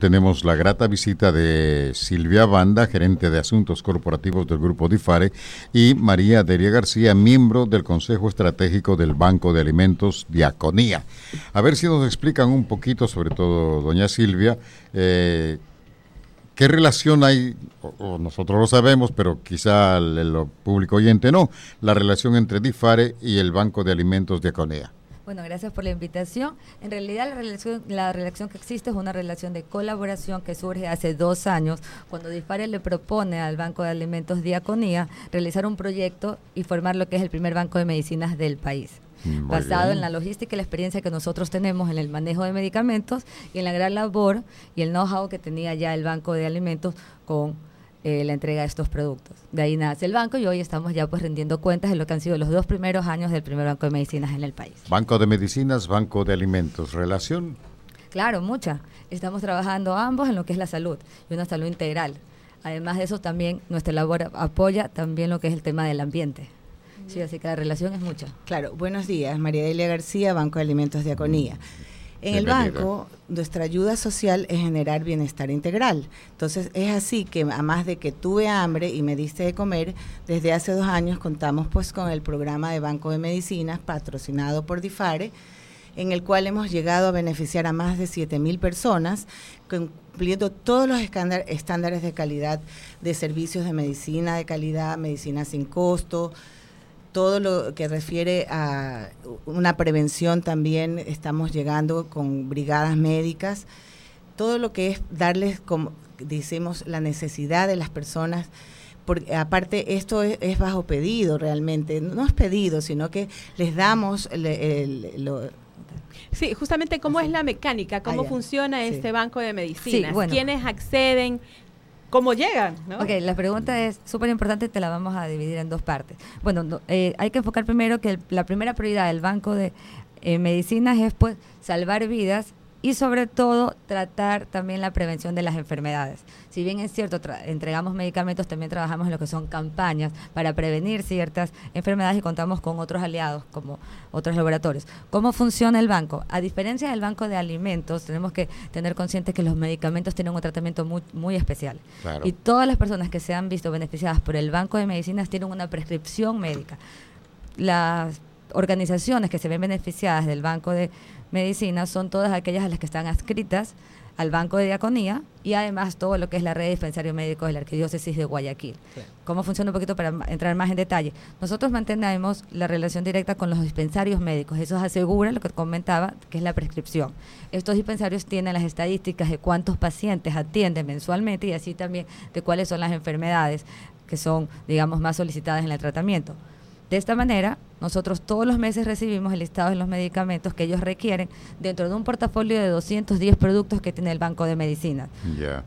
Tenemos la grata visita de Silvia Banda, gerente de asuntos corporativos del grupo DIFARE, y María Deria García, miembro del Consejo Estratégico del Banco de Alimentos Diaconía. A ver si nos explican un poquito, sobre todo doña Silvia, eh, qué relación hay, o, nosotros lo sabemos, pero quizá el, el público oyente no, la relación entre DIFARE y el Banco de Alimentos Diaconía. Bueno, gracias por la invitación. En realidad la relación, la relación que existe es una relación de colaboración que surge hace dos años cuando Dispare le propone al Banco de Alimentos Diaconía realizar un proyecto y formar lo que es el primer banco de medicinas del país. basado en la logística y la experiencia que nosotros tenemos en el manejo de medicamentos y en la gran labor y el know-how que tenía ya el Banco de Alimentos con eh, la entrega de estos productos. De ahí nace el banco y hoy estamos ya pues rindiendo cuentas de lo que han sido los dos primeros años del primer banco de medicinas en el país. Banco de medicinas, banco de alimentos, relación. Claro, mucha. Estamos trabajando ambos en lo que es la salud y una salud integral. Además de eso también nuestra labor apoya también lo que es el tema del ambiente. Sí, así que la relación es mucha. Claro, buenos días. María Delia García, Banco de Alimentos de En el banco, nuestra ayuda social es generar bienestar integral. Entonces, es así que, además de que tuve hambre y me diste de comer, desde hace dos años contamos pues con el programa de Banco de Medicinas patrocinado por DIFARE, en el cual hemos llegado a beneficiar a más de 7 mil personas, cumpliendo todos los estándares de calidad de servicios de medicina de calidad, medicina sin costo, todo lo que refiere a una prevención también estamos llegando con brigadas médicas, todo lo que es darles, como decimos, la necesidad de las personas, porque aparte esto es, bajo pedido realmente, no es pedido, sino que les damos el, Sí, justamente cómo es la mecánica, cómo ah, funciona este banco de medicinas, quiénes acceden, cómo llegan. ¿no? Ok, la pregunta es súper importante, te la vamos a dividir en dos partes. Bueno, eh, hay que enfocar primero que la primera prioridad del Banco de eh, Medicinas es pues salvar vidas y sobre todo tratar también la prevención de las enfermedades. Si bien es cierto, entregamos medicamentos, también trabajamos en lo que son campañas para prevenir ciertas enfermedades y contamos con otros aliados como otros laboratorios. ¿Cómo funciona el banco? A diferencia del banco de alimentos, tenemos que tener consciente que los medicamentos tienen un tratamiento muy, muy especial. Y todas las personas que se han visto beneficiadas por el banco de medicinas tienen una prescripción médica. Las organizaciones que se ven beneficiadas del banco de medicinas son todas aquellas a las que están adscritas al Banco de Diaconía y además todo lo que es la red de dispensarios médicos de la Arquidiócesis de Guayaquil. ¿Cómo funciona un poquito para entrar más en detalle? Nosotros mantenemos la relación directa con los dispensarios médicos. Eso asegura lo que comentaba, que es la prescripción. Estos dispensarios tienen las estadísticas de cuántos pacientes atienden mensualmente y así también de cuáles son las enfermedades que son, digamos, más solicitadas en el tratamiento. De esta manera, nosotros todos los meses recibimos el listado de los medicamentos que ellos requieren dentro de un portafolio de 210 productos que tiene el Banco de Medicinas.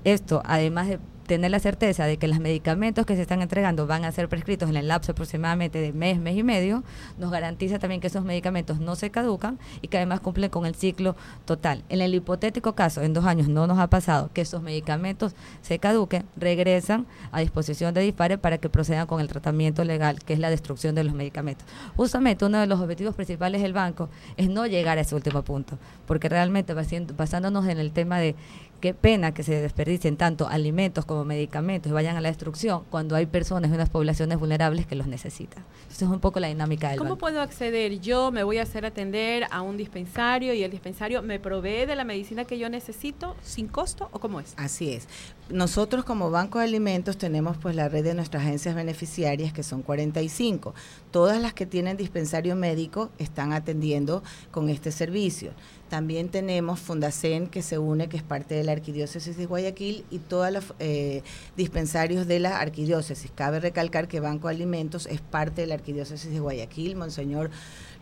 Esto, además de tener la certeza de que los medicamentos que se están entregando van a ser prescritos en el lapso aproximadamente de mes, mes y medio, nos garantiza también que esos medicamentos no se caducan y que además cumplen con el ciclo total. En el hipotético caso, en dos años no nos ha pasado que esos medicamentos se caduquen, regresan a disposición de dispare para que procedan con el tratamiento legal, que es la destrucción de los medicamentos. Justamente uno de los objetivos principales del banco es no llegar a ese último punto, porque realmente basándonos en el tema de qué pena que se desperdicien tanto alimentos como medicamentos y vayan a la destrucción cuando hay personas y unas poblaciones vulnerables que los necesitan. Esa es un poco la dinámica del ¿Cómo puedo acceder? Yo me voy a hacer atender a un dispensario y el dispensario me provee de la medicina que yo necesito sin costo o cómo es? Así es. Nosotros como Banco de Alimentos tenemos pues la red de nuestras agencias beneficiarias que son 45. Todas las que tienen dispensario médico están atendiendo con este servicio. También tenemos Fundacen que se une, que es parte de la Arquidiócesis de Guayaquil y todos los eh, dispensarios de la Arquidiócesis. Cabe recalcar que Banco Alimentos es parte de la Arquidiócesis de Guayaquil. Monseñor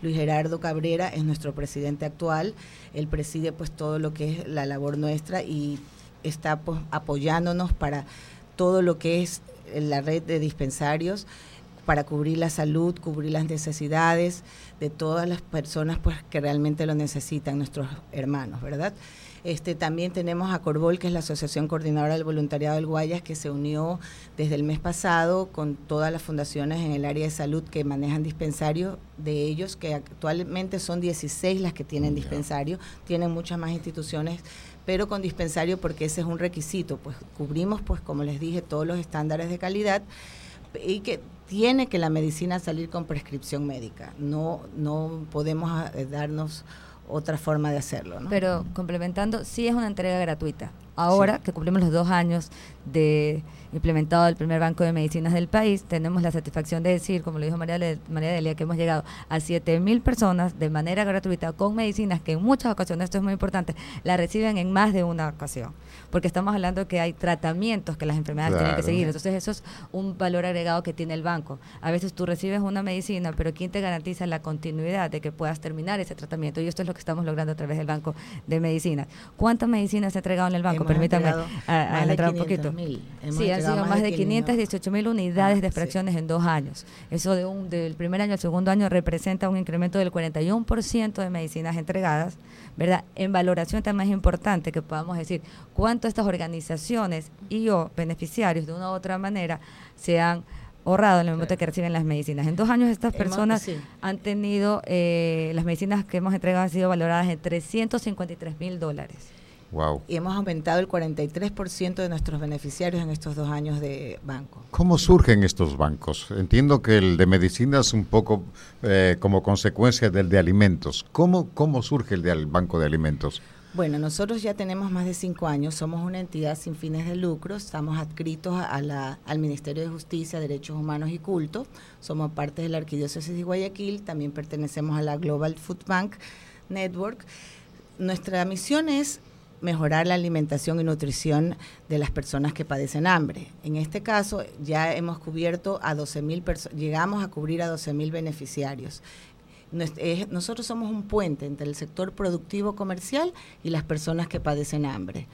Luis Gerardo Cabrera es nuestro presidente actual. Él preside pues todo lo que es la labor nuestra y está pues, apoyándonos para todo lo que es la red de dispensarios para cubrir la salud, cubrir las necesidades de todas las personas pues, que realmente lo necesitan, nuestros hermanos, ¿verdad? Este, también tenemos a Corbol, que es la Asociación Coordinadora del Voluntariado del Guayas, que se unió desde el mes pasado con todas las fundaciones en el área de salud que manejan dispensario de ellos, que actualmente son 16 las que tienen dispensario, tienen muchas más instituciones pero con dispensario porque ese es un requisito, pues cubrimos, pues como les dije, todos los estándares de calidad y que tiene que la medicina salir con prescripción médica. No, no podemos eh, darnos otra forma de hacerlo. Pero complementando, sí es una entrega gratuita. Ahora que cumplimos los dos años de implementado el primer banco de medicinas del país, tenemos la satisfacción de decir, como lo dijo María, María Delia, que hemos llegado a 7.000 personas de manera gratuita con medicinas que en muchas ocasiones, esto es muy importante, la reciben en más de una ocasión porque estamos hablando que hay tratamientos que las enfermedades tienen que seguir. Entonces eso es un valor agregado que tiene el banco. A veces tú recibes una medicina, pero ¿quién te garantiza la continuidad de que puedas terminar ese tratamiento? Y esto es lo que estamos logrando a través del Banco de Medicinas. ¿Cuántas medicinas se ha entregado en el banco? Permítame entrar un poquito. Sí, más de 518 mil unidades de extracciones en dos años. Eso de un, del primer año al segundo año representa un incremento del 41% de medicinas entregadas. ¿verdad? En valoración también es importante que podamos decir cuánto estas organizaciones y o beneficiarios de una u otra manera se han ahorrado en el momento que reciben las medicinas. En dos años estas personas han tenido, eh, las medicinas que hemos entregado han sido valoradas en 353 mil dólares. Y hemos aumentado el 43% de nuestros beneficiarios en estos dos años de banco. ¿Cómo surgen estos bancos? Entiendo que el de medicinas un poco eh, como consecuencia del de alimentos. ¿Cómo, ¿Cómo surge el del banco de alimentos? Bueno, nosotros ya tenemos más de cinco años, somos una entidad sin fines de lucro, estamos adscritos a la, al Ministerio de Justicia, Derechos Humanos y Culto, somos parte de la Arquidiócesis de Guayaquil, también pertenecemos a la Global Food Bank Network. Nuestra misión es mejorar la alimentación y nutrición de las personas que padecen hambre. En este caso ya hemos cubierto a 12 mil llegamos a cubrir a 12 mil beneficiarios. Nosotros somos un puente entre el sector productivo comercial y las personas que padecen hambre.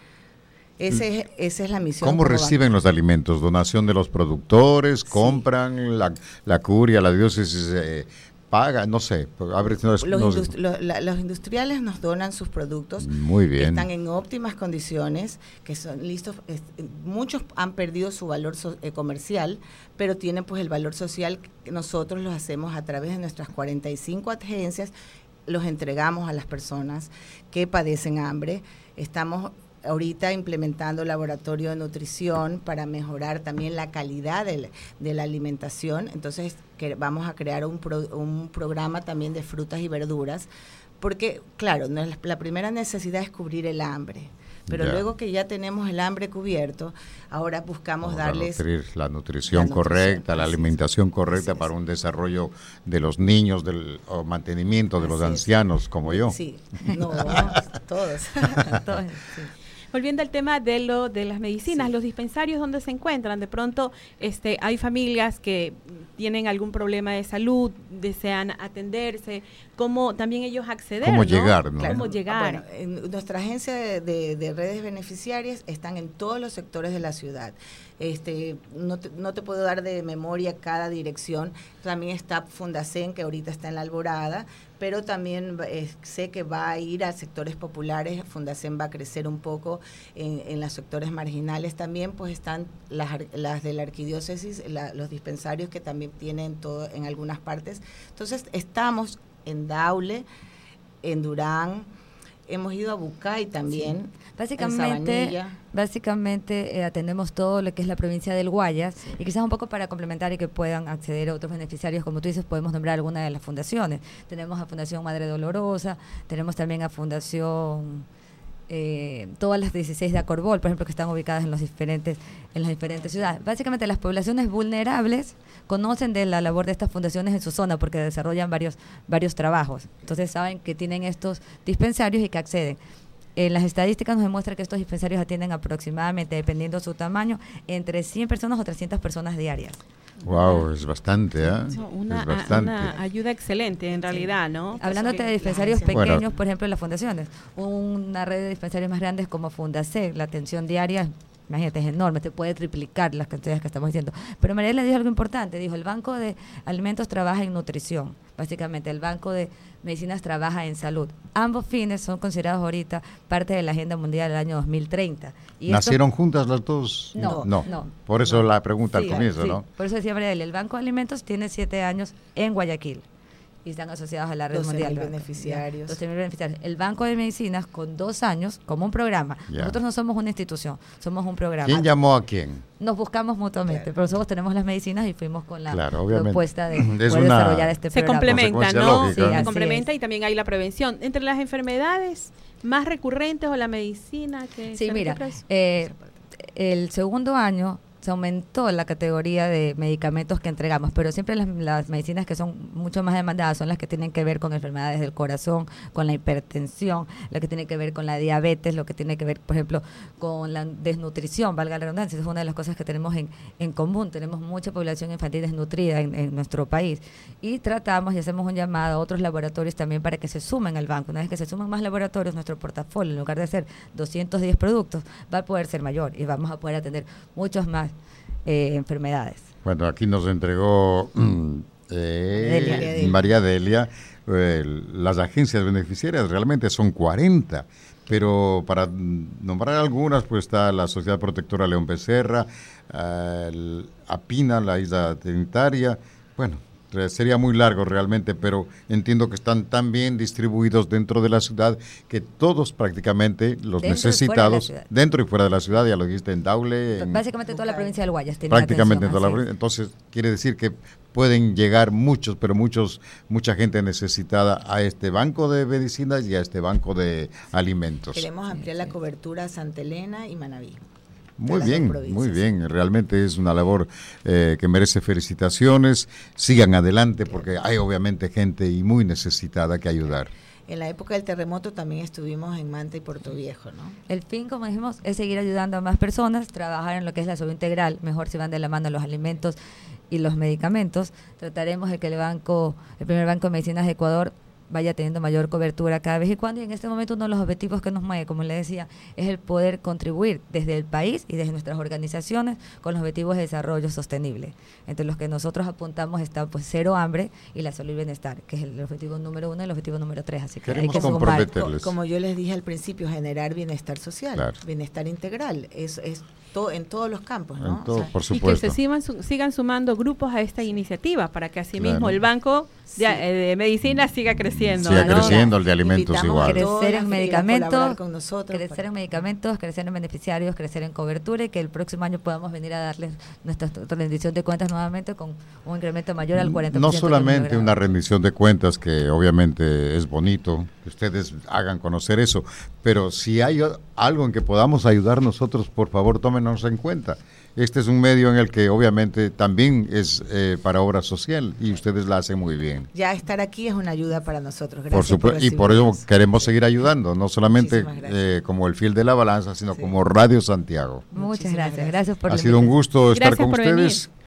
Ese mm. esa es la misión. ¿Cómo reciben los alimentos? ¿Donación de los productores? ¿Compran? La, la curia, la diócesis eh, paga, no sé. los, los, industriales nos donan sus productos. Muy bien. están en óptimas condiciones, que son listos. muchos han perdido su valor eh, comercial, pero tienen pues el valor social que nosotros los hacemos a través de nuestras 45 agencias, los entregamos a las personas que padecen hambre. Estamos ahorita implementando laboratorio de nutrición para mejorar también la calidad de, la alimentación. Entonces, que vamos a crear un, un programa también de frutas y verduras, porque, claro, la primera necesidad es cubrir el hambre. Pero luego que ya tenemos el hambre cubierto, ahora buscamos darles... La nutrición correcta, la alimentación correcta para un desarrollo de los niños, del mantenimiento de los ancianos como yo. Sí, no, todos. todos sí. Volviendo al tema de lo de las medicinas, los dispensarios donde se encuentran, de pronto este hay familias que tienen algún problema de salud, desean atenderse, cómo también ellos acceder, cómo llegar, ¿no? Cómo llegar. Ah, en nuestra agencia de, redes beneficiarias están en todos los sectores de la ciudad. Este, no te, no te puedo dar de memoria cada dirección. También está Fundacen, que ahorita está en la Alborada, pero también eh, sé que va a ir a sectores populares, Fundación va a crecer un poco en, en los sectores marginales también, pues están las, las de la arquidiócesis, los dispensarios que también tienen todo en algunas partes. Entonces estamos en Daule, en Durán, hemos ido a Bucay también. Básicamente, básicamente eh, atendemos todo lo que es la provincia del Guayas y quizás un poco para complementar y que puedan acceder a otros beneficiarios, como tú dices, podemos nombrar alguna de las fundaciones. Tenemos a Fundación Madre Dolorosa, tenemos también a Fundación eh, todas las 16 de Acorbol, por ejemplo, que están ubicadas en los diferentes en las diferentes ciudades. Básicamente las poblaciones vulnerables conocen de la labor de estas fundaciones en su zona porque desarrollan varios varios trabajos. Entonces saben que tienen estos dispensarios y que acceden. En las estadísticas nos demuestra que estos dispensarios atienden aproximadamente, dependiendo de su tamaño, entre 100 personas o 300 personas diarias. Wow, es bastante, ¿eh? Una, una, ayuda excelente en realidad, ¿no? Hablándote de dispensarios pequeños, por ejemplo, en las fundaciones, una red de dispensarios más grandes como Fundacec, la atención diaria imagínate, es enorme, te puede triplicar las cantidades que estamos diciendo. Pero María le dijo algo importante, dijo, el Banco de Alimentos trabaja en nutrición, básicamente, el Banco de Medicinas trabaja en salud. Ambos fines son considerados ahorita parte de la Agenda Mundial del año 2030. Y ¿Nacieron juntas las dos? No, no. no por eso la pregunta al comienzo, ¿no? Por eso decía María, el Banco de Alimentos tiene siete años en Guayaquil y están asociados a la red 12.000 mundial. beneficiarios. 12.000 beneficiarios. El Banco de Medicinas con dos años como un programa. Ya. Nosotros no somos una institución, somos un programa. ¿Quién llamó a quién? Nos buscamos mutuamente, Claro. pero nosotros tenemos las medicinas y fuimos con la Claro, propuesta de Es poder una- desarrollar este se programa. complementa, Consecuencia ¿no? Sí, se complementa es. y también hay la prevención. Entre las enfermedades más recurrentes o la medicina que Sí, se mira, eh, el segundo año se aumentó la categoría de medicamentos que entregamos, pero siempre las, medicinas que son mucho más demandadas son las que tienen que ver con enfermedades del corazón, con la hipertensión, lo que tiene que ver con la diabetes, lo que tiene que ver, por ejemplo, con la desnutrición, valga la redundancia, es una de las cosas que tenemos en, en común, tenemos mucha población infantil desnutrida en, en nuestro país y tratamos y hacemos un llamado a otros laboratorios también para que se sumen al banco. Una vez que se sumen más laboratorios, nuestro portafolio, en lugar de ser 210 productos, va a poder ser mayor y vamos a poder atender muchos más eh, enfermedades. Bueno, aquí nos entregó eh, Delia. María Delia eh, las agencias beneficiarias, realmente son 40. Pero para nombrar algunas, pues está la Sociedad Protectora León Becerra, eh, el APINA, la Isla Trinitaria. Bueno, sería muy largo realmente, pero entiendo que están tan bien distribuidos dentro de la ciudad que todos prácticamente los Dentro y fuera de la necesitados, dentro y fuera de la ciudad, ya lo dijiste en Daule, en, Básicamente toda la provincia del Guayas tiene prácticamente en atención, toda la provincia. Entonces, quiere decir que pueden llegar muchos, pero muchos, mucha gente necesitada a este banco de medicinas y a este banco de alimentos. Queremos ampliar la cobertura a Santa Elena y Manaví. Muy bien, muy bien. Realmente es una labor eh, que merece felicitaciones. Sigan adelante porque hay obviamente gente y muy necesitada que ayudar. En la época del terremoto también estuvimos en Manta y Puerto Viejo, ¿no? El fin, como dijimos, es seguir ayudando a más personas, trabajar en lo que es la salud integral, mejor si van de la mano los alimentos y los medicamentos. Trataremos de que el banco, el primer banco de medicinas de Ecuador vaya teniendo mayor cobertura cada vez y cuando. Y en este momento uno de los objetivos que nos mueve, como le decía, es el poder contribuir desde el país y desde nuestras organizaciones con los objetivos de desarrollo sostenible. Entre los que nosotros apuntamos está pues cero hambre y la salud y bienestar, que es el objetivo número uno y el objetivo número tres. Así que hay Queremos que sumar. comprometer- Co- Terles. Como yo les dije al principio, generar bienestar social, Claro. bienestar integral, es, es to- en todos los campos, ¿no? En todo, O sea, por y que se sigan, su- sigan sumando grupos a esta iniciativa para que asimismo Claro. el banco Sí. de, eh, de medicina siga creciendo. Siga ¿no? creciendo el de alimentos Invitamos igual. crecer en medicamentos, con nosotros crecer en medicamentos, crecer en beneficiarios, crecer en cobertura y que el próximo año podamos venir a darles nuestra rendición de cuentas nuevamente con un incremento mayor al 40%. No solamente una rendición de cuentas, que obviamente es bonito, que ustedes hagan conocer eso, pero si hay algo en que podamos ayudar nosotros, por favor, tómenos en cuenta. Este es un medio en el que obviamente también es eh, para obra social y ustedes la hacen muy bien. Ya estar aquí es una ayuda para nosotros. Gracias Por supuesto, y por eso queremos seguir ayudando, no solamente eh, como el fiel de la balanza, sino Sí. como Radio Santiago. Muchas gracias, gracias. gracias por Ha sido un gusto estar Gracias con venir. ustedes.